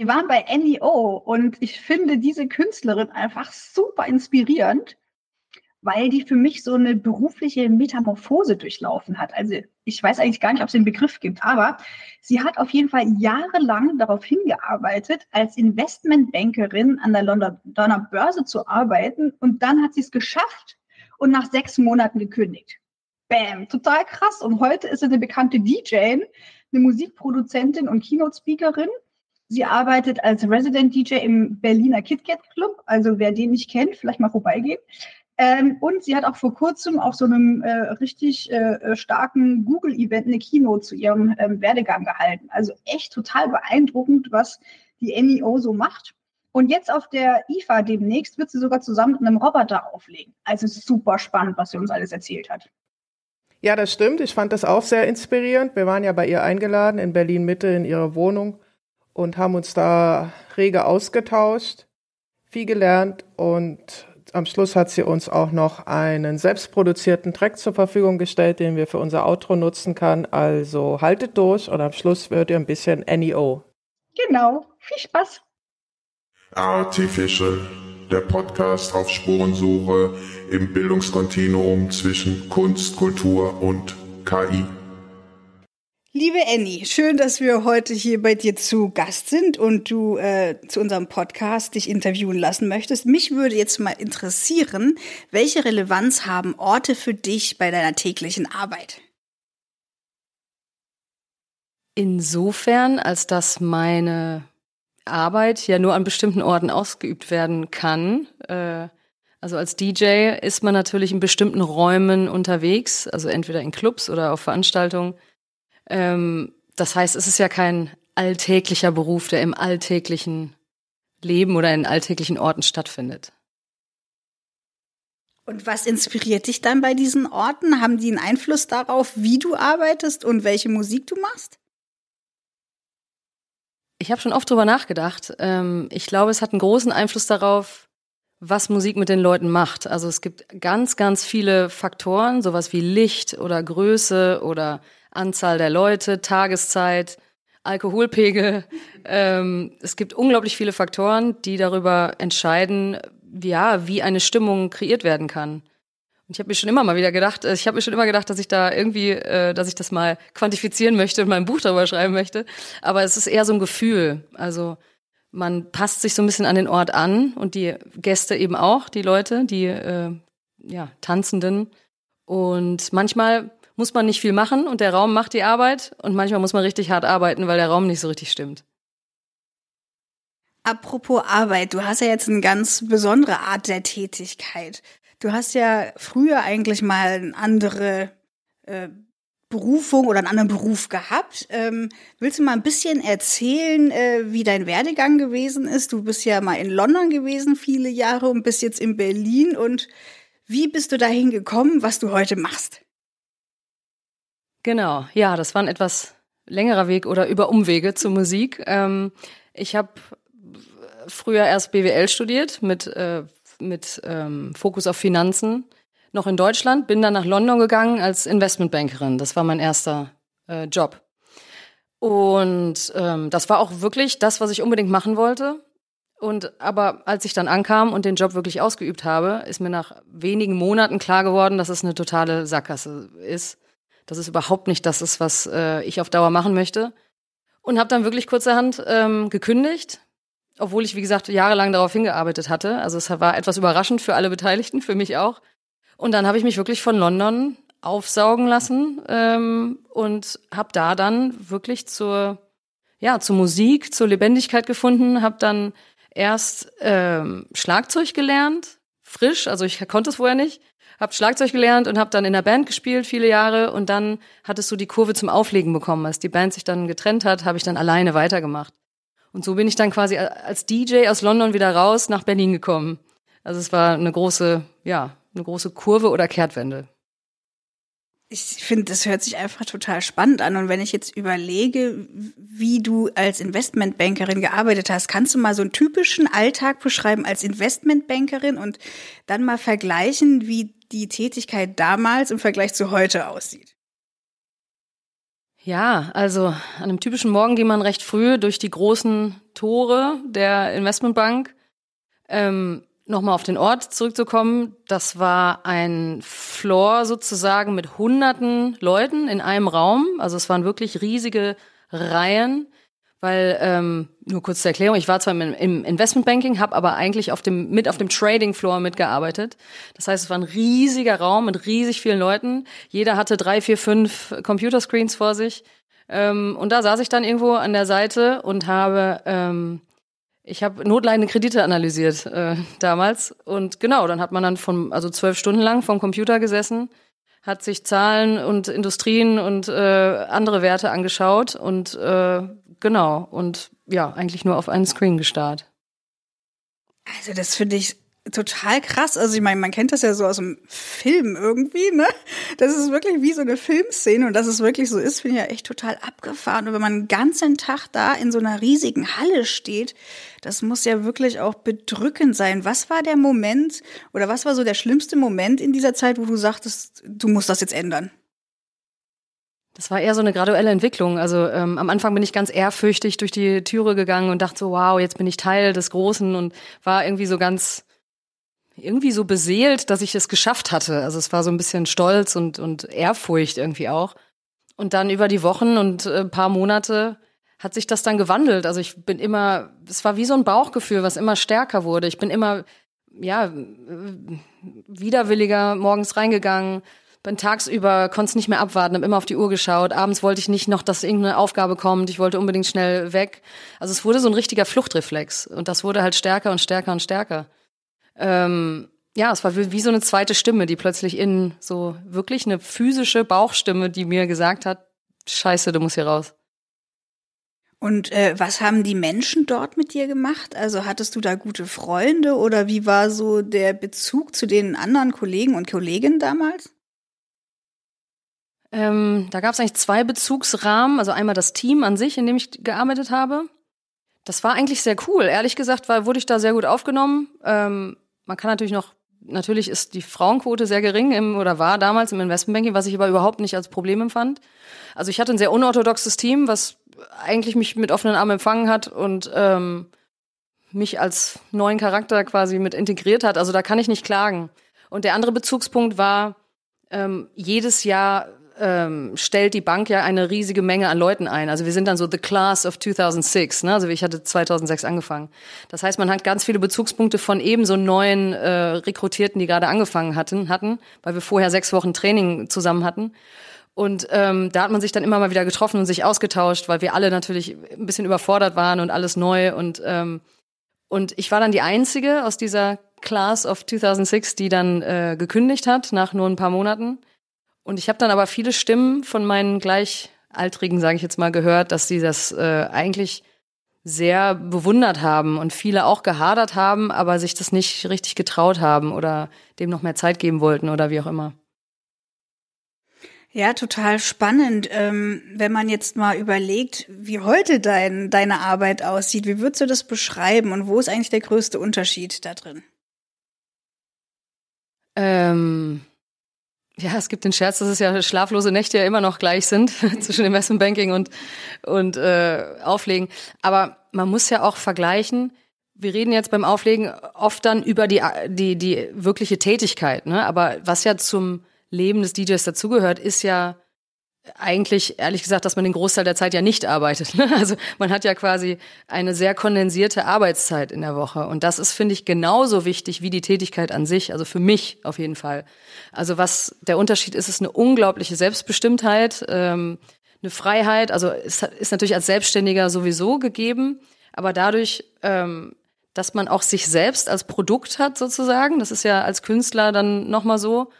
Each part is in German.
Wir waren bei NEO und ich finde diese Künstlerin einfach super inspirierend weil die für mich so eine berufliche Metamorphose durchlaufen hat. Also ich weiß eigentlich gar nicht, ob es den Begriff gibt, aber sie hat auf jeden Fall jahrelang darauf hingearbeitet, als Investmentbankerin an der Londoner Börse zu arbeiten und dann hat sie es geschafft und nach sechs Monaten gekündigt. Bam, total krass. Und heute ist sie eine bekannte DJ, eine Musikproduzentin und Keynote-Speakerin. Sie arbeitet als Resident DJ im Berliner KitKat Club. Also wer den nicht kennt, vielleicht mal vorbeigehen. Ähm, und sie hat auch vor kurzem auf so einem äh, richtig äh, starken Google-Event eine Keynote zu ihrem ähm, Werdegang gehalten. Also echt total beeindruckend, was die NEO so macht. Und jetzt auf der IFA demnächst wird sie sogar zusammen mit einem Roboter auflegen. Also super spannend, was sie uns alles erzählt hat. Ja, das stimmt. Ich fand das auch sehr inspirierend. Wir waren ja bei ihr eingeladen in Berlin Mitte in ihrer Wohnung und haben uns da rege ausgetauscht, viel gelernt und am Schluss hat sie uns auch noch einen selbstproduzierten Track zur Verfügung gestellt, den wir für unser Outro nutzen kann. Also haltet durch und am Schluss wird ihr ein bisschen NEO. Genau. Viel Spaß. Artificial, der Podcast auf Spurensuche im Bildungskontinuum zwischen Kunst, Kultur und KI. Liebe Annie, schön, dass wir heute hier bei dir zu Gast sind und du äh, zu unserem Podcast dich interviewen lassen möchtest. Mich würde jetzt mal interessieren, welche Relevanz haben Orte für dich bei deiner täglichen Arbeit? Insofern, als dass meine Arbeit ja nur an bestimmten Orten ausgeübt werden kann. Äh, also als DJ ist man natürlich in bestimmten Räumen unterwegs, also entweder in Clubs oder auf Veranstaltungen ähm, das heißt, es ist ja kein alltäglicher Beruf, der im alltäglichen Leben oder in alltäglichen Orten stattfindet. Und was inspiriert dich dann bei diesen Orten? Haben die einen Einfluss darauf, wie du arbeitest und welche Musik du machst? Ich habe schon oft drüber nachgedacht. Ähm, ich glaube, es hat einen großen Einfluss darauf, was Musik mit den Leuten macht. Also es gibt ganz, ganz viele Faktoren, sowas wie Licht oder Größe oder Anzahl der Leute, Tageszeit, Alkoholpegel. Ähm, es gibt unglaublich viele Faktoren, die darüber entscheiden, ja, wie eine Stimmung kreiert werden kann. Und ich habe mir schon immer mal wieder gedacht, äh, ich habe mir schon immer gedacht, dass ich da irgendwie, äh, dass ich das mal quantifizieren möchte und mein Buch darüber schreiben möchte. Aber es ist eher so ein Gefühl. Also man passt sich so ein bisschen an den Ort an und die Gäste eben auch, die Leute, die äh, ja, Tanzenden. Und manchmal muss man nicht viel machen und der Raum macht die Arbeit und manchmal muss man richtig hart arbeiten, weil der Raum nicht so richtig stimmt. Apropos Arbeit, du hast ja jetzt eine ganz besondere Art der Tätigkeit. Du hast ja früher eigentlich mal eine andere äh, Berufung oder einen anderen Beruf gehabt. Ähm, willst du mal ein bisschen erzählen, äh, wie dein Werdegang gewesen ist? Du bist ja mal in London gewesen viele Jahre und bist jetzt in Berlin. Und wie bist du dahin gekommen, was du heute machst? Genau, ja, das war ein etwas längerer Weg oder über Umwege zur Musik. Ähm, ich habe früher erst BWL studiert mit, äh, mit ähm, Fokus auf Finanzen, noch in Deutschland, bin dann nach London gegangen als Investmentbankerin. Das war mein erster äh, Job. Und ähm, das war auch wirklich das, was ich unbedingt machen wollte. Und aber als ich dann ankam und den Job wirklich ausgeübt habe, ist mir nach wenigen Monaten klar geworden, dass es eine totale Sackgasse ist dass es überhaupt nicht das ist, was äh, ich auf Dauer machen möchte. Und habe dann wirklich kurzerhand ähm, gekündigt, obwohl ich, wie gesagt, jahrelang darauf hingearbeitet hatte. Also es war etwas überraschend für alle Beteiligten, für mich auch. Und dann habe ich mich wirklich von London aufsaugen lassen ähm, und habe da dann wirklich zur ja zur Musik, zur Lebendigkeit gefunden. Habe dann erst ähm, Schlagzeug gelernt, frisch, also ich konnte es vorher nicht habe Schlagzeug gelernt und habe dann in der Band gespielt viele Jahre und dann hattest du die Kurve zum Auflegen bekommen. Als die Band sich dann getrennt hat, habe ich dann alleine weitergemacht. Und so bin ich dann quasi als DJ aus London wieder raus nach Berlin gekommen. Also es war eine große, ja, eine große Kurve oder Kehrtwende. Ich finde, das hört sich einfach total spannend an. Und wenn ich jetzt überlege, wie du als Investmentbankerin gearbeitet hast, kannst du mal so einen typischen Alltag beschreiben als Investmentbankerin und dann mal vergleichen, wie die Tätigkeit damals im Vergleich zu heute aussieht? Ja, also an einem typischen Morgen ging man recht früh durch die großen Tore der Investmentbank. Ähm, Nochmal auf den Ort zurückzukommen, das war ein Floor sozusagen mit hunderten Leuten in einem Raum. Also es waren wirklich riesige Reihen, weil ähm, nur kurz zur Erklärung, ich war zwar im, Investmentbanking, habe aber eigentlich auf dem mit auf dem Trading Floor mitgearbeitet. Das heißt, es war ein riesiger Raum mit riesig vielen Leuten. Jeder hatte drei, vier, fünf Computerscreens vor sich. Ähm, und da saß ich dann irgendwo an der Seite und habe ähm, ich habe notleidende Kredite analysiert äh, damals und genau, dann hat man dann von also zwölf Stunden lang vom Computer gesessen, hat sich Zahlen und Industrien und äh, andere Werte angeschaut und äh, genau und ja eigentlich nur auf einen Screen gestarrt. Also das finde ich total krass. Also ich meine, man kennt das ja so aus dem Film irgendwie, ne? Das ist wirklich wie so eine Filmszene und dass es wirklich so ist, finde ich ja echt total abgefahren. Und wenn man den ganzen Tag da in so einer riesigen Halle steht, das muss ja wirklich auch bedrückend sein. Was war der Moment oder was war so der schlimmste Moment in dieser Zeit, wo du sagtest, du musst das jetzt ändern? Das war eher so eine graduelle Entwicklung. Also ähm, am Anfang bin ich ganz ehrfürchtig durch die Türe gegangen und dachte so, wow, jetzt bin ich Teil des Großen und war irgendwie so ganz irgendwie so beseelt, dass ich es geschafft hatte. Also es war so ein bisschen Stolz und, und Ehrfurcht irgendwie auch. Und dann über die Wochen und ein äh, paar Monate hat sich das dann gewandelt. Also ich bin immer, es war wie so ein Bauchgefühl, was immer stärker wurde. Ich bin immer, ja, widerwilliger morgens reingegangen, bin tagsüber, konnte es nicht mehr abwarten, habe immer auf die Uhr geschaut. Abends wollte ich nicht noch, dass irgendeine Aufgabe kommt. Ich wollte unbedingt schnell weg. Also es wurde so ein richtiger Fluchtreflex. Und das wurde halt stärker und stärker und stärker ähm, ja, es war wie, so eine zweite Stimme, die plötzlich in so wirklich eine physische Bauchstimme, die mir gesagt hat, Scheiße, du musst hier raus. Und äh, was haben die Menschen dort mit dir gemacht? Also hattest du da gute Freunde oder wie war so der Bezug zu den anderen Kollegen und Kolleginnen damals? Ähm, da gab es eigentlich zwei Bezugsrahmen. Also einmal das Team an sich, in dem ich gearbeitet habe. Das war eigentlich sehr cool. Ehrlich gesagt, war, wurde ich da sehr gut aufgenommen. Ähm, man kann natürlich noch, natürlich ist die Frauenquote sehr gering im, oder war damals im Investmentbanking, was ich aber überhaupt nicht als Problem empfand. Also ich hatte ein sehr unorthodoxes Team, was eigentlich mich mit offenen Armen empfangen hat und ähm, mich als neuen Charakter quasi mit integriert hat. Also da kann ich nicht klagen. Und der andere Bezugspunkt war, ähm, jedes Jahr ähm, stellt die Bank ja eine riesige Menge an Leuten ein. Also wir sind dann so the class of 2006. Ne? Also ich hatte 2006 angefangen. Das heißt, man hat ganz viele Bezugspunkte von eben so neuen äh, Rekrutierten, die gerade angefangen hatten, hatten, weil wir vorher sechs Wochen Training zusammen hatten. Und ähm, da hat man sich dann immer mal wieder getroffen und sich ausgetauscht, weil wir alle natürlich ein bisschen überfordert waren und alles neu. Und, ähm, und ich war dann die Einzige aus dieser Class of 2006, die dann äh, gekündigt hat nach nur ein paar Monaten. Und ich habe dann aber viele Stimmen von meinen Gleichaltrigen, sage ich jetzt mal, gehört, dass sie das äh, eigentlich sehr bewundert haben und viele auch gehadert haben, aber sich das nicht richtig getraut haben oder dem noch mehr Zeit geben wollten oder wie auch immer. Ja, total spannend. Ähm, wenn man jetzt mal überlegt, wie heute dein, deine Arbeit aussieht, wie würdest du das beschreiben und wo ist eigentlich der größte Unterschied da drin? Ähm, ja, es gibt den Scherz, dass es ja schlaflose Nächte ja immer noch gleich sind zwischen Investmentbanking und, und äh, Auflegen. Aber man muss ja auch vergleichen, wir reden jetzt beim Auflegen oft dann über die, die, die wirkliche Tätigkeit, ne? Aber was ja zum Leben des DJs dazugehört, ist ja eigentlich, ehrlich gesagt, dass man den Großteil der Zeit ja nicht arbeitet. Ne? Also man hat ja quasi eine sehr kondensierte Arbeitszeit in der Woche. Und das ist, finde ich, genauso wichtig wie die Tätigkeit an sich. Also für mich auf jeden Fall. Also was der Unterschied ist, ist eine unglaubliche Selbstbestimmtheit, ähm, eine Freiheit. Also es ist natürlich als Selbstständiger sowieso gegeben, aber dadurch, ähm, dass man auch sich selbst als Produkt hat sozusagen, das ist ja als Künstler dann nochmal so,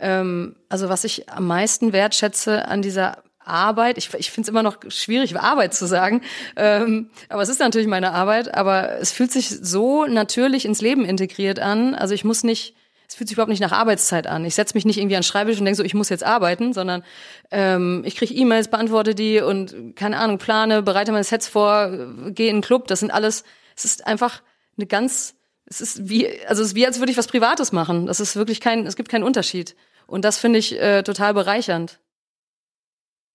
ähm, also was ich am meisten wertschätze an dieser Arbeit, ich, ich finde es immer noch schwierig, Arbeit zu sagen, ähm, aber es ist natürlich meine Arbeit, aber es fühlt sich so natürlich ins Leben integriert an. Also ich muss nicht, es fühlt sich überhaupt nicht nach Arbeitszeit an. Ich setze mich nicht irgendwie an Schreibtisch und denke so, ich muss jetzt arbeiten, sondern ähm, ich kriege E-Mails, beantworte die und keine Ahnung, plane, bereite meine Sets vor, gehe in einen Club. Das sind alles, es ist einfach eine ganz es ist wie, also es ist wie, als würde ich was Privates machen. Das ist wirklich kein, es gibt keinen Unterschied. Und das finde ich äh, total bereichernd.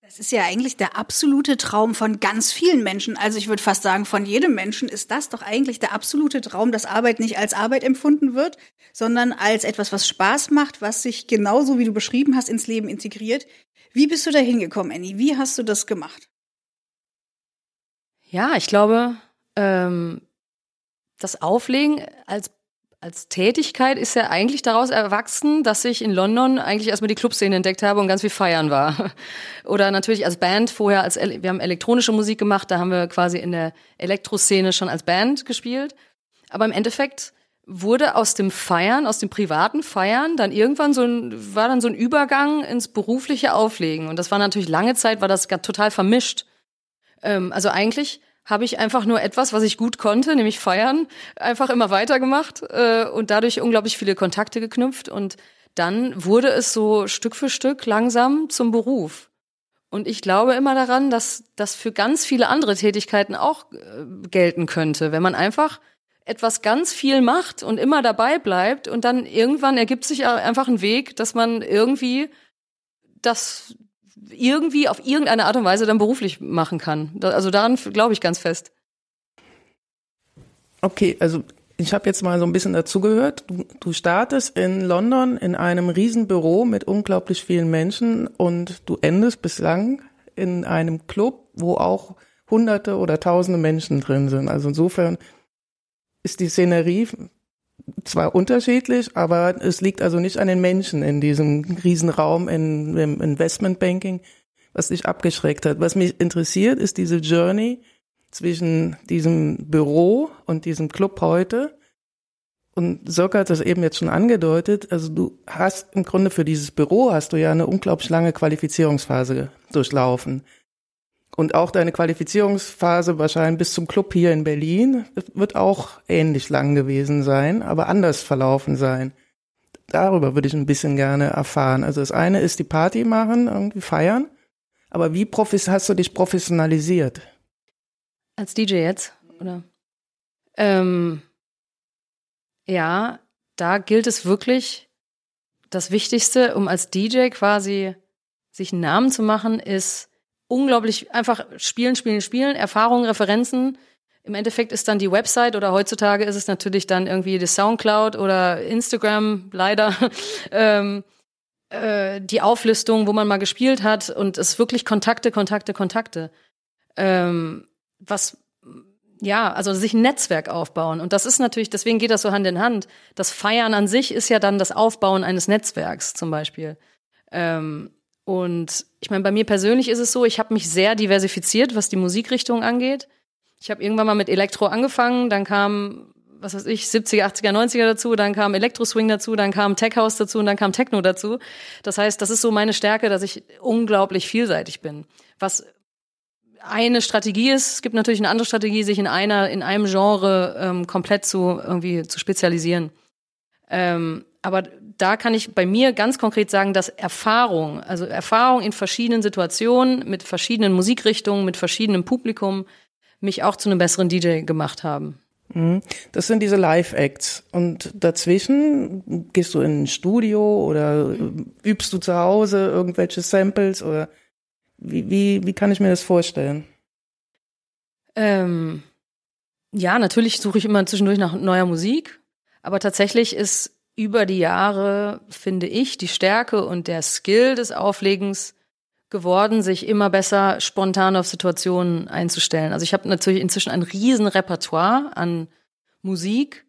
Es ist ja eigentlich der absolute Traum von ganz vielen Menschen. Also ich würde fast sagen, von jedem Menschen ist das doch eigentlich der absolute Traum, dass Arbeit nicht als Arbeit empfunden wird, sondern als etwas, was Spaß macht, was sich genauso wie du beschrieben hast ins Leben integriert. Wie bist du da hingekommen, Annie? Wie hast du das gemacht? Ja, ich glaube, ähm, das Auflegen als als Tätigkeit ist ja eigentlich daraus erwachsen, dass ich in London eigentlich erstmal die Clubszene entdeckt habe und ganz viel feiern war. Oder natürlich als Band vorher, als wir haben elektronische Musik gemacht, da haben wir quasi in der Elektroszene schon als Band gespielt. Aber im Endeffekt wurde aus dem Feiern, aus dem privaten Feiern, dann irgendwann so ein, war dann so ein Übergang ins berufliche Auflegen. Und das war natürlich lange Zeit, war das total vermischt. Ähm, also eigentlich habe ich einfach nur etwas, was ich gut konnte, nämlich feiern, einfach immer weitergemacht äh, und dadurch unglaublich viele Kontakte geknüpft. Und dann wurde es so Stück für Stück langsam zum Beruf. Und ich glaube immer daran, dass das für ganz viele andere Tätigkeiten auch äh, gelten könnte, wenn man einfach etwas ganz viel macht und immer dabei bleibt und dann irgendwann ergibt sich einfach ein Weg, dass man irgendwie das irgendwie auf irgendeine Art und Weise dann beruflich machen kann. Also daran glaube ich ganz fest. Okay, also ich habe jetzt mal so ein bisschen dazugehört. Du, du startest in London in einem Riesenbüro mit unglaublich vielen Menschen und du endest bislang in einem Club, wo auch hunderte oder tausende Menschen drin sind. Also insofern ist die Szenerie zwar unterschiedlich, aber es liegt also nicht an den Menschen in diesem Riesenraum in, im Investmentbanking, was dich abgeschreckt hat. Was mich interessiert, ist diese Journey zwischen diesem Büro und diesem Club heute. Und Sirka hat das eben jetzt schon angedeutet. Also du hast im Grunde für dieses Büro hast du ja eine unglaublich lange Qualifizierungsphase durchlaufen. Und auch deine Qualifizierungsphase wahrscheinlich bis zum Club hier in Berlin wird auch ähnlich lang gewesen sein, aber anders verlaufen sein. Darüber würde ich ein bisschen gerne erfahren. Also das eine ist die Party machen, irgendwie feiern. Aber wie hast du dich professionalisiert? Als DJ jetzt, oder? Ähm, ja, da gilt es wirklich, das Wichtigste, um als DJ quasi sich einen Namen zu machen, ist unglaublich einfach spielen, spielen, spielen, Erfahrungen, Referenzen. Im Endeffekt ist dann die Website oder heutzutage ist es natürlich dann irgendwie die Soundcloud oder Instagram, leider. ähm, äh, die Auflistung, wo man mal gespielt hat und es wirklich Kontakte, Kontakte, Kontakte. Ähm, was ja, also sich ein Netzwerk aufbauen. Und das ist natürlich, deswegen geht das so Hand in Hand. Das Feiern an sich ist ja dann das Aufbauen eines Netzwerks zum Beispiel. Ähm, und ich meine, bei mir persönlich ist es so, ich habe mich sehr diversifiziert, was die Musikrichtung angeht. Ich habe irgendwann mal mit Elektro angefangen, dann kam, was weiß ich, 70er, 80er, 90er dazu, dann kam Elektro-Swing dazu, dann kam Tech House dazu und dann kam Techno dazu. Das heißt, das ist so meine Stärke, dass ich unglaublich vielseitig bin. Was eine Strategie ist, es gibt natürlich eine andere Strategie, sich in einer, in einem Genre ähm, komplett zu irgendwie zu spezialisieren. Ähm, aber da kann ich bei mir ganz konkret sagen, dass Erfahrung, also Erfahrung in verschiedenen Situationen, mit verschiedenen Musikrichtungen, mit verschiedenem Publikum, mich auch zu einem besseren DJ gemacht haben. Mhm. Das sind diese Live-Acts. Und dazwischen gehst du in ein Studio oder übst du zu Hause irgendwelche Samples oder wie, wie, wie kann ich mir das vorstellen? Ähm, ja, natürlich suche ich immer zwischendurch nach neuer Musik. Aber tatsächlich ist über die Jahre, finde ich, die Stärke und der Skill des Auflegens geworden, sich immer besser spontan auf Situationen einzustellen. Also ich habe natürlich inzwischen ein riesen Repertoire an Musik,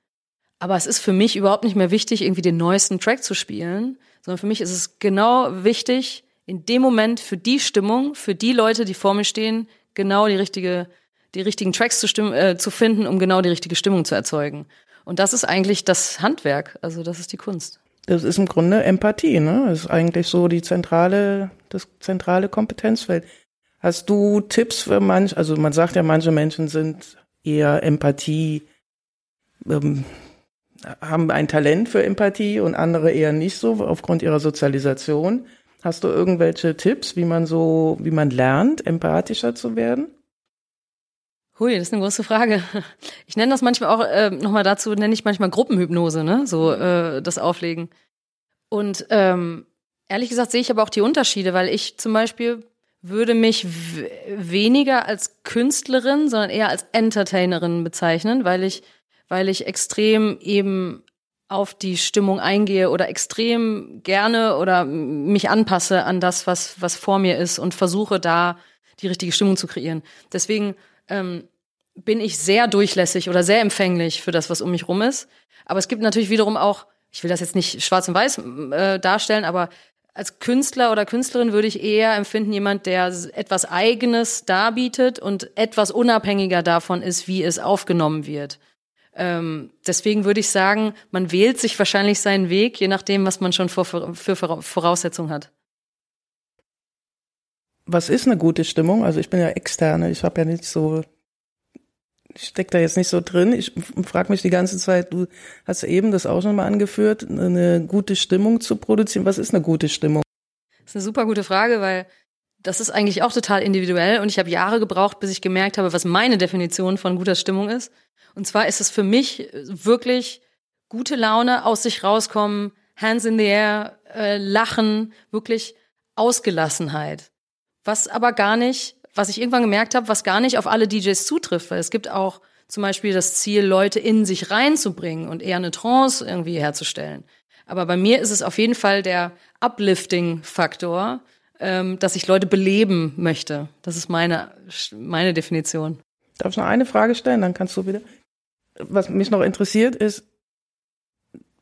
aber es ist für mich überhaupt nicht mehr wichtig, irgendwie den neuesten Track zu spielen, sondern für mich ist es genau wichtig, in dem Moment für die Stimmung, für die Leute, die vor mir stehen, genau die richtige, die richtigen Tracks zu, stimmen, äh, zu finden, um genau die richtige Stimmung zu erzeugen. Und das ist eigentlich das Handwerk, also das ist die Kunst. Das ist im Grunde Empathie, ne? Das ist eigentlich so die zentrale, das zentrale Kompetenzfeld. Hast du Tipps für manch, also man sagt ja, manche Menschen sind eher Empathie, ähm, haben ein Talent für Empathie und andere eher nicht so aufgrund ihrer Sozialisation. Hast du irgendwelche Tipps, wie man so, wie man lernt, empathischer zu werden? Hui, das ist eine große Frage. Ich nenne das manchmal auch, äh, nochmal dazu, nenne ich manchmal Gruppenhypnose, ne? So äh, das Auflegen. Und ähm, ehrlich gesagt sehe ich aber auch die Unterschiede, weil ich zum Beispiel würde mich weniger als Künstlerin, sondern eher als Entertainerin bezeichnen, weil ich, weil ich extrem eben auf die Stimmung eingehe oder extrem gerne oder mich anpasse an das, was, was vor mir ist und versuche da die richtige Stimmung zu kreieren. Deswegen ähm, bin ich sehr durchlässig oder sehr empfänglich für das, was um mich rum ist. Aber es gibt natürlich wiederum auch, ich will das jetzt nicht schwarz und weiß äh, darstellen, aber als Künstler oder Künstlerin würde ich eher empfinden, jemand, der etwas Eigenes darbietet und etwas unabhängiger davon ist, wie es aufgenommen wird. Ähm, deswegen würde ich sagen, man wählt sich wahrscheinlich seinen Weg, je nachdem, was man schon für, für Voraussetzungen hat. Was ist eine gute Stimmung? Also ich bin ja externe, ich habe ja nicht so, ich stecke da jetzt nicht so drin. Ich frage mich die ganze Zeit, du hast eben das auch schon mal angeführt, eine gute Stimmung zu produzieren. Was ist eine gute Stimmung? Das ist eine super gute Frage, weil das ist eigentlich auch total individuell und ich habe Jahre gebraucht, bis ich gemerkt habe, was meine Definition von guter Stimmung ist. Und zwar ist es für mich wirklich gute Laune, aus sich rauskommen, Hands in the air, äh, lachen, wirklich Ausgelassenheit. Was aber gar nicht, was ich irgendwann gemerkt habe, was gar nicht auf alle DJs zutrifft, weil es gibt auch zum Beispiel das Ziel, Leute in sich reinzubringen und eher eine Trance irgendwie herzustellen. Aber bei mir ist es auf jeden Fall der Uplifting-Faktor, ähm, dass ich Leute beleben möchte. Das ist meine, meine Definition. Darf ich noch eine Frage stellen? Dann kannst du wieder was mich noch interessiert ist,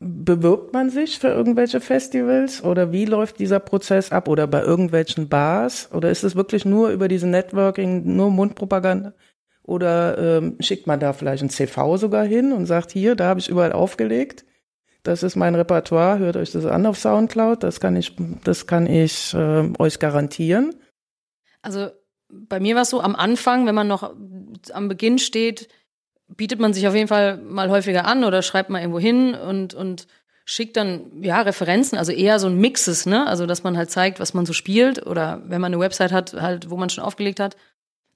bewirbt man sich für irgendwelche Festivals? Oder wie läuft dieser Prozess ab? Oder bei irgendwelchen Bars? Oder ist es wirklich nur über diese Networking, nur Mundpropaganda? Oder ähm, schickt man da vielleicht ein CV sogar hin und sagt hier, da habe ich überall aufgelegt, das ist mein Repertoire, hört euch das an auf Soundcloud, das kann ich, das kann ich äh, euch garantieren. Also bei mir war es so am Anfang, wenn man noch am Beginn steht, bietet man sich auf jeden Fall mal häufiger an oder schreibt mal irgendwo hin und, und schickt dann ja Referenzen, also eher so ein Mixes, ne? Also dass man halt zeigt, was man so spielt oder wenn man eine Website hat, halt, wo man schon aufgelegt hat.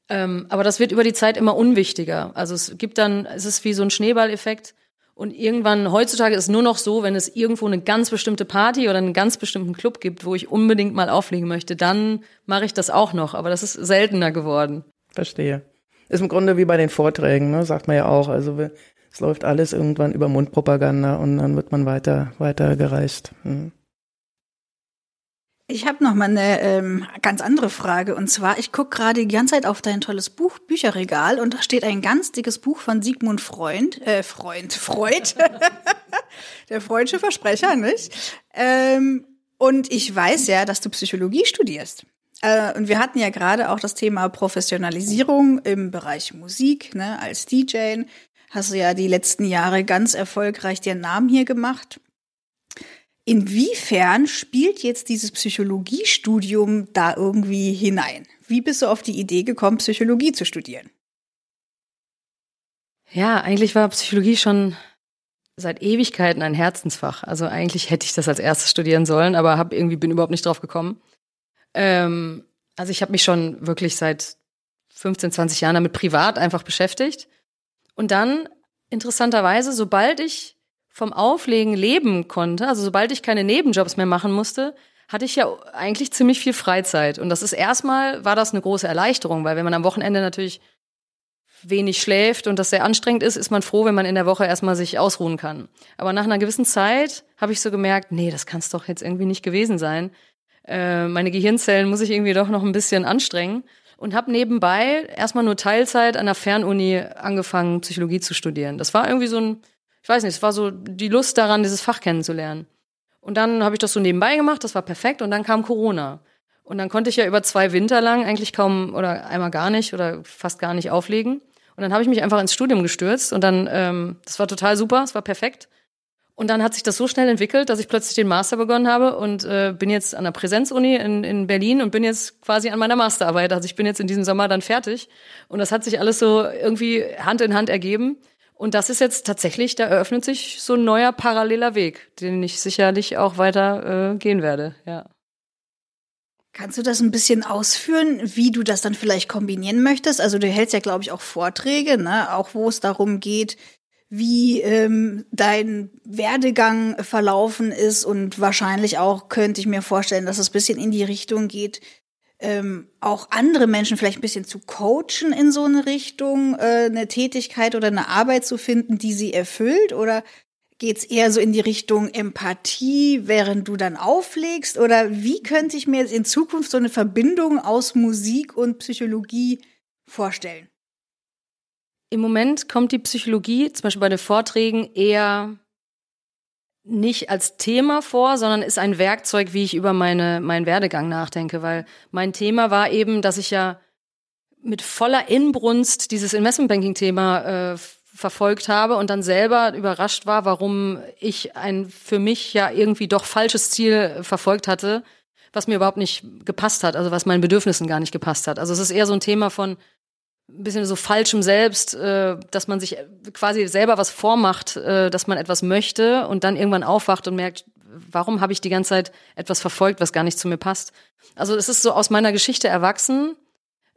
Ähm, aber das wird über die Zeit immer unwichtiger. Also es gibt dann, es ist wie so ein Schneeballeffekt. Und irgendwann, heutzutage ist nur noch so, wenn es irgendwo eine ganz bestimmte Party oder einen ganz bestimmten Club gibt, wo ich unbedingt mal auflegen möchte, dann mache ich das auch noch. Aber das ist seltener geworden. Verstehe. Ist im Grunde wie bei den Vorträgen, ne? sagt man ja auch. Also es läuft alles irgendwann über Mundpropaganda und dann wird man weiter, weiter gereist. Hm. Ich habe noch mal eine ähm, ganz andere Frage und zwar ich gucke gerade die ganze Zeit auf dein tolles Buch Bücherregal und da steht ein ganz dickes Buch von Sigmund Freund äh, Freund Freud der freudsche Versprecher nicht ähm, und ich weiß ja dass du Psychologie studierst äh, und wir hatten ja gerade auch das Thema Professionalisierung im Bereich Musik, ne, als DJ. Hast du ja die letzten Jahre ganz erfolgreich den Namen hier gemacht. Inwiefern spielt jetzt dieses Psychologiestudium da irgendwie hinein? Wie bist du auf die Idee gekommen, Psychologie zu studieren? Ja, eigentlich war Psychologie schon seit Ewigkeiten ein Herzensfach. Also eigentlich hätte ich das als erstes studieren sollen, aber hab irgendwie bin überhaupt nicht drauf gekommen. Ähm, also ich habe mich schon wirklich seit 15, 20 Jahren damit privat einfach beschäftigt. Und dann, interessanterweise, sobald ich vom Auflegen leben konnte, also sobald ich keine Nebenjobs mehr machen musste, hatte ich ja eigentlich ziemlich viel Freizeit. Und das ist erstmal, war das eine große Erleichterung, weil wenn man am Wochenende natürlich wenig schläft und das sehr anstrengend ist, ist man froh, wenn man in der Woche erstmal sich ausruhen kann. Aber nach einer gewissen Zeit habe ich so gemerkt, nee, das kann es doch jetzt irgendwie nicht gewesen sein äh, meine Gehirnzellen muss ich irgendwie doch noch ein bisschen anstrengen und habe nebenbei erstmal nur Teilzeit an der Fernuni angefangen, Psychologie zu studieren. Das war irgendwie so ein, ich weiß nicht, es war so die Lust daran, dieses Fach kennenzulernen. Und dann habe ich das so nebenbei gemacht, das war perfekt und dann kam Corona. Und dann konnte ich ja über zwei Winter lang eigentlich kaum oder einmal gar nicht oder fast gar nicht auflegen. Und dann habe ich mich einfach ins Studium gestürzt und dann, ähm, das war total super, es war perfekt. Und dann hat sich das so schnell entwickelt, dass ich plötzlich den Master begonnen habe und äh, bin jetzt an der Präsenzuni in, in Berlin und bin jetzt quasi an meiner Masterarbeit. Also ich bin jetzt in diesem Sommer dann fertig. Und das hat sich alles so irgendwie Hand in Hand ergeben. Und das ist jetzt tatsächlich, da eröffnet sich so ein neuer paralleler Weg, den ich sicherlich auch weiter äh, gehen werde, ja. Kannst du das ein bisschen ausführen, wie du das dann vielleicht kombinieren möchtest? Also du hältst ja, glaube ich, auch Vorträge, ne? auch wo es darum geht, wie ähm, dein Werdegang verlaufen ist und wahrscheinlich auch könnte ich mir vorstellen, dass es bisschen in die Richtung geht, ähm, auch andere Menschen vielleicht ein bisschen zu coachen in so eine Richtung, äh, eine Tätigkeit oder eine Arbeit zu finden, die sie erfüllt? Oder geht's eher so in die Richtung Empathie, während du dann auflegst? Oder wie könnte ich mir in Zukunft so eine Verbindung aus Musik und Psychologie vorstellen? Im Moment kommt die Psychologie, zum Beispiel bei den Vorträgen, eher nicht als Thema vor, sondern ist ein Werkzeug, wie ich über meine, meinen Werdegang nachdenke, weil mein Thema war eben, dass ich ja mit voller Inbrunst dieses Investmentbanking-Thema äh, verfolgt habe und dann selber überrascht war, warum ich ein für mich ja irgendwie doch falsches Ziel verfolgt hatte, was mir überhaupt nicht gepasst hat, also was meinen Bedürfnissen gar nicht gepasst hat. Also es ist eher so ein Thema von ein bisschen so falschem Selbst, äh, dass man sich quasi selber was vormacht, äh, dass man etwas möchte und dann irgendwann aufwacht und merkt, warum habe ich die ganze Zeit etwas verfolgt, was gar nicht zu mir passt. Also es ist so aus meiner Geschichte erwachsen.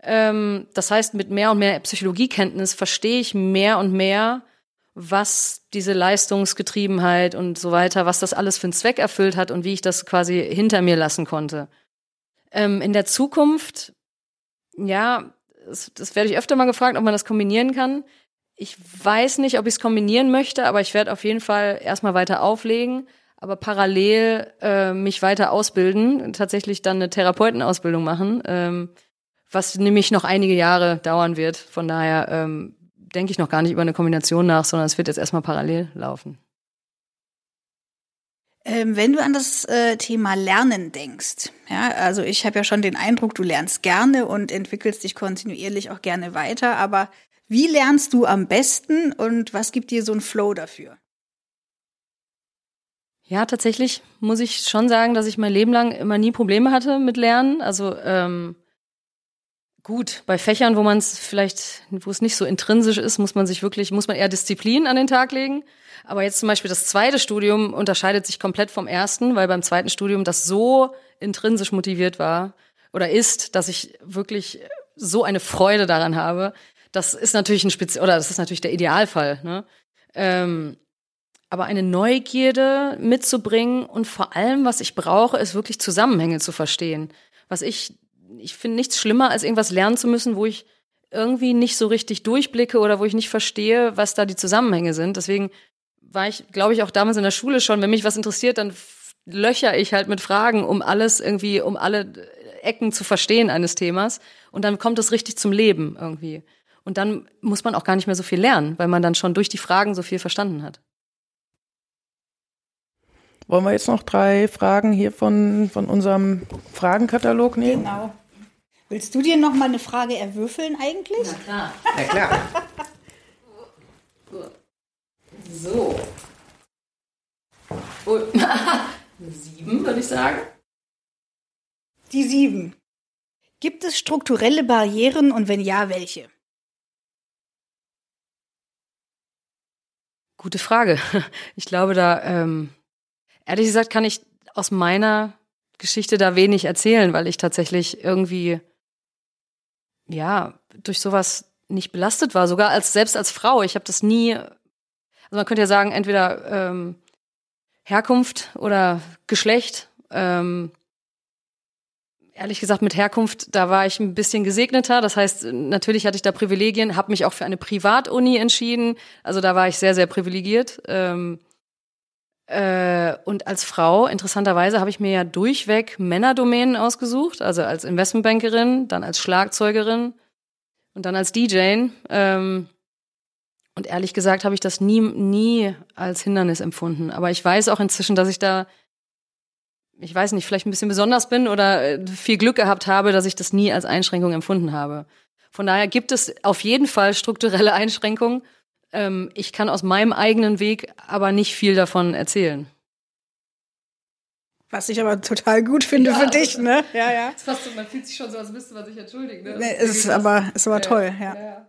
Ähm, das heißt, mit mehr und mehr Psychologiekenntnis verstehe ich mehr und mehr, was diese Leistungsgetriebenheit und so weiter, was das alles für einen Zweck erfüllt hat und wie ich das quasi hinter mir lassen konnte. Ähm, in der Zukunft, ja, das, das werde ich öfter mal gefragt, ob man das kombinieren kann. Ich weiß nicht, ob ich es kombinieren möchte, aber ich werde auf jeden Fall erstmal weiter auflegen, aber parallel äh, mich weiter ausbilden, tatsächlich dann eine Therapeutenausbildung machen, ähm, was nämlich noch einige Jahre dauern wird. Von daher ähm, denke ich noch gar nicht über eine Kombination nach, sondern es wird jetzt erstmal parallel laufen. Ähm, wenn du an das äh, Thema Lernen denkst, ja, also ich habe ja schon den Eindruck, du lernst gerne und entwickelst dich kontinuierlich auch gerne weiter, aber wie lernst du am besten und was gibt dir so ein Flow dafür? Ja, tatsächlich muss ich schon sagen, dass ich mein Leben lang immer nie Probleme hatte mit Lernen. Also ähm, gut, bei Fächern, wo man es vielleicht, wo es nicht so intrinsisch ist, muss man sich wirklich, muss man eher Disziplin an den Tag legen. Aber jetzt zum Beispiel das zweite Studium unterscheidet sich komplett vom ersten, weil beim zweiten Studium das so intrinsisch motiviert war oder ist, dass ich wirklich so eine Freude daran habe. Das ist natürlich ein Spezi oder das ist natürlich der Idealfall. Ne? Ähm, aber eine Neugierde mitzubringen und vor allem, was ich brauche, ist wirklich Zusammenhänge zu verstehen. Was ich, ich finde nichts schlimmer, als irgendwas lernen zu müssen, wo ich irgendwie nicht so richtig durchblicke oder wo ich nicht verstehe, was da die Zusammenhänge sind. Deswegen war ich, glaube ich, auch damals in der Schule schon, wenn mich was interessiert, dann löcher ich halt mit Fragen, um alles irgendwie, um alle Ecken zu verstehen eines Themas. Und dann kommt es richtig zum Leben irgendwie. Und dann muss man auch gar nicht mehr so viel lernen, weil man dann schon durch die Fragen so viel verstanden hat. Wollen wir jetzt noch drei Fragen hier von, von unserem Fragenkatalog nehmen? Genau. Willst du dir noch mal eine Frage erwürfeln eigentlich? Na klar. Na klar. So. Und sieben, würde ich sagen. Die sieben. Gibt es strukturelle Barrieren und wenn ja, welche? Gute Frage. Ich glaube, da, ähm, ehrlich gesagt, kann ich aus meiner Geschichte da wenig erzählen, weil ich tatsächlich irgendwie, ja, durch sowas nicht belastet war, sogar als selbst als Frau. Ich habe das nie also man könnte ja sagen, entweder ähm, Herkunft oder Geschlecht. Ähm, ehrlich gesagt, mit Herkunft, da war ich ein bisschen gesegneter. Das heißt, natürlich hatte ich da Privilegien, habe mich auch für eine Privatuni entschieden. Also da war ich sehr, sehr privilegiert. Ähm, äh, und als Frau, interessanterweise, habe ich mir ja durchweg Männerdomänen ausgesucht. Also als Investmentbankerin, dann als Schlagzeugerin und dann als DJ. Ähm, und ehrlich gesagt habe ich das nie, nie als Hindernis empfunden. Aber ich weiß auch inzwischen, dass ich da, ich weiß nicht, vielleicht ein bisschen besonders bin oder äh, viel Glück gehabt habe, dass ich das nie als Einschränkung empfunden habe. Von daher gibt es auf jeden Fall strukturelle Einschränkungen. Ähm, ich kann aus meinem eigenen Weg aber nicht viel davon erzählen. Was ich aber total gut finde ja, für dich, ne? Ja, ja. Fast so, man fühlt sich schon so, als müsste man sich entschuldigen. Ne? Nee, ist aber, ist aber toll, ja. ja.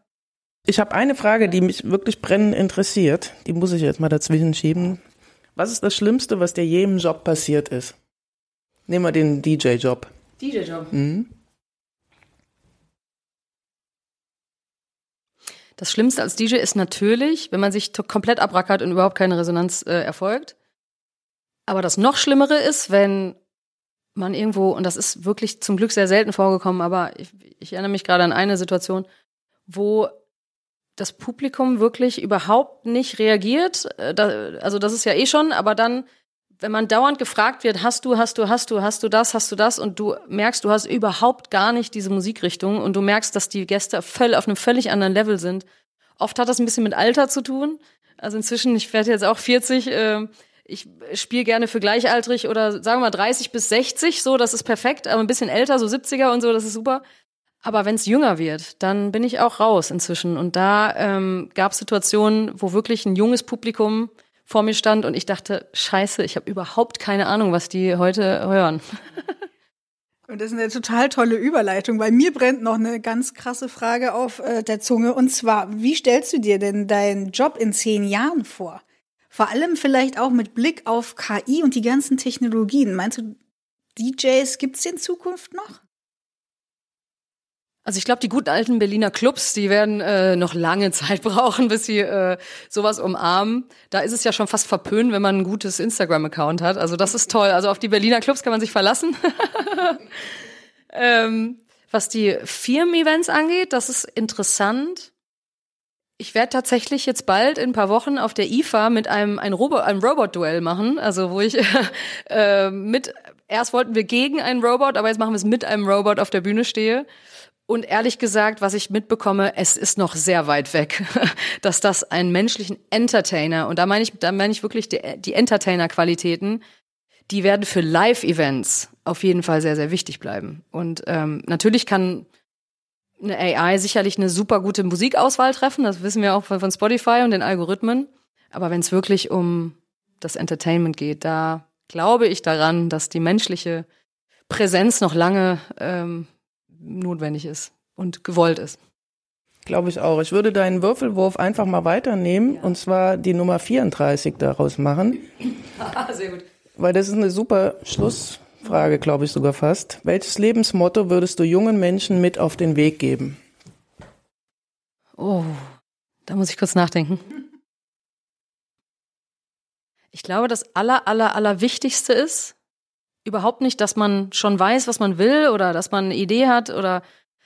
Ich habe eine Frage, die mich wirklich brennend interessiert. Die muss ich jetzt mal dazwischen schieben. Was ist das Schlimmste, was dir je im Job passiert ist? Nehmen wir den DJ-Job. DJ-Job. Mhm. Das Schlimmste als DJ ist natürlich, wenn man sich komplett abrackert und überhaupt keine Resonanz äh, erfolgt. Aber das noch Schlimmere ist, wenn man irgendwo, und das ist wirklich zum Glück sehr selten vorgekommen, aber ich, ich erinnere mich gerade an eine Situation, wo das Publikum wirklich überhaupt nicht reagiert. Äh, also das ist ja eh schon, aber dann, wenn man dauernd gefragt wird, hast du, hast du, hast du, hast du das, hast du das, und du merkst, du hast überhaupt gar nicht diese Musikrichtung und du merkst, dass die Gäste voll auf einem völlig anderen Level sind. Oft hat das ein bisschen mit Alter zu tun. Also inzwischen, ich werde jetzt auch 40, äh, ich spiele gerne für gleichaltrig oder sagen wir mal 30 bis 60, so, das ist perfekt, aber ein bisschen älter, so 70er und so, das ist super. Aber wenn es jünger wird, dann bin ich auch raus inzwischen. Und da ähm, gab es Situationen, wo wirklich ein junges Publikum vor mir stand und ich dachte, scheiße, ich habe überhaupt keine Ahnung, was die heute hören. Und das ist eine total tolle Überleitung, weil mir brennt noch eine ganz krasse Frage auf äh, der Zunge. Und zwar, wie stellst du dir denn deinen Job in zehn Jahren vor? Vor allem vielleicht auch mit Blick auf KI und die ganzen Technologien. Meinst du, DJs gibt es in Zukunft noch? Also ich glaube, die guten alten Berliner Clubs, die werden äh, noch lange Zeit brauchen, bis sie äh, sowas umarmen. Da ist es ja schon fast verpönt, wenn man ein gutes Instagram-Account hat. Also das ist toll. Also auf die Berliner Clubs kann man sich verlassen. ähm, was die Firmen-Events angeht, das ist interessant. Ich werde tatsächlich jetzt bald in ein paar Wochen auf der IFA mit einem ein Robot ein Robot-Duell machen, also wo ich äh, mit erst wollten wir gegen einen Robot, aber jetzt machen wir es mit einem Robot auf der Bühne stehe. Und ehrlich gesagt, was ich mitbekomme, es ist noch sehr weit weg, dass das einen menschlichen Entertainer und da meine ich da meine ich wirklich die, die Entertainer-Qualitäten, die werden für Live-Events auf jeden Fall sehr sehr wichtig bleiben. Und ähm, natürlich kann eine AI sicherlich eine super gute Musikauswahl treffen. Das wissen wir auch von Spotify und den Algorithmen. Aber wenn es wirklich um das Entertainment geht, da glaube ich daran, dass die menschliche Präsenz noch lange ähm, notwendig ist und gewollt ist. Glaube ich auch. Ich würde deinen Würfelwurf einfach mal weiternehmen ja. und zwar die Nummer 34 daraus machen. Sehr gut. Weil das ist eine super Schluss. Frage, glaube ich sogar fast. Welches Lebensmotto würdest du jungen Menschen mit auf den Weg geben? Oh, da muss ich kurz nachdenken. Ich glaube, das aller, aller, aller Wichtigste ist überhaupt nicht, dass man schon weiß, was man will oder dass man eine Idee hat oder,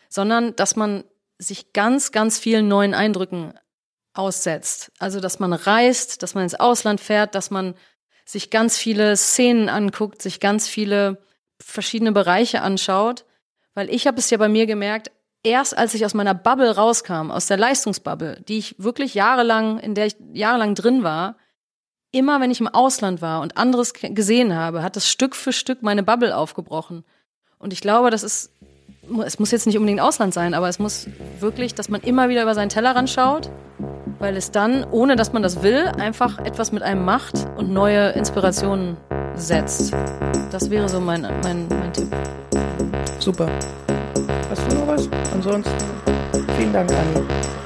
sondern dass man sich ganz, ganz vielen neuen Eindrücken aussetzt. Also, dass man reist, dass man ins Ausland fährt, dass man sich ganz viele Szenen anguckt, sich ganz viele verschiedene Bereiche anschaut, weil ich habe es ja bei mir gemerkt, erst als ich aus meiner Bubble rauskam, aus der Leistungsbubble, die ich wirklich jahrelang, in der ich jahrelang drin war, immer wenn ich im Ausland war und anderes gesehen habe, hat das Stück für Stück meine Bubble aufgebrochen. Und ich glaube, das ist, es muss jetzt nicht unbedingt Ausland sein, aber es muss wirklich, dass man immer wieder über seinen Tellerrand schaut weil es dann, ohne dass man das will, einfach etwas mit einem macht und neue Inspirationen setzt. Das wäre so mein, mein, mein Tipp. Super. Hast du noch was? Ansonsten vielen Dank, Anni.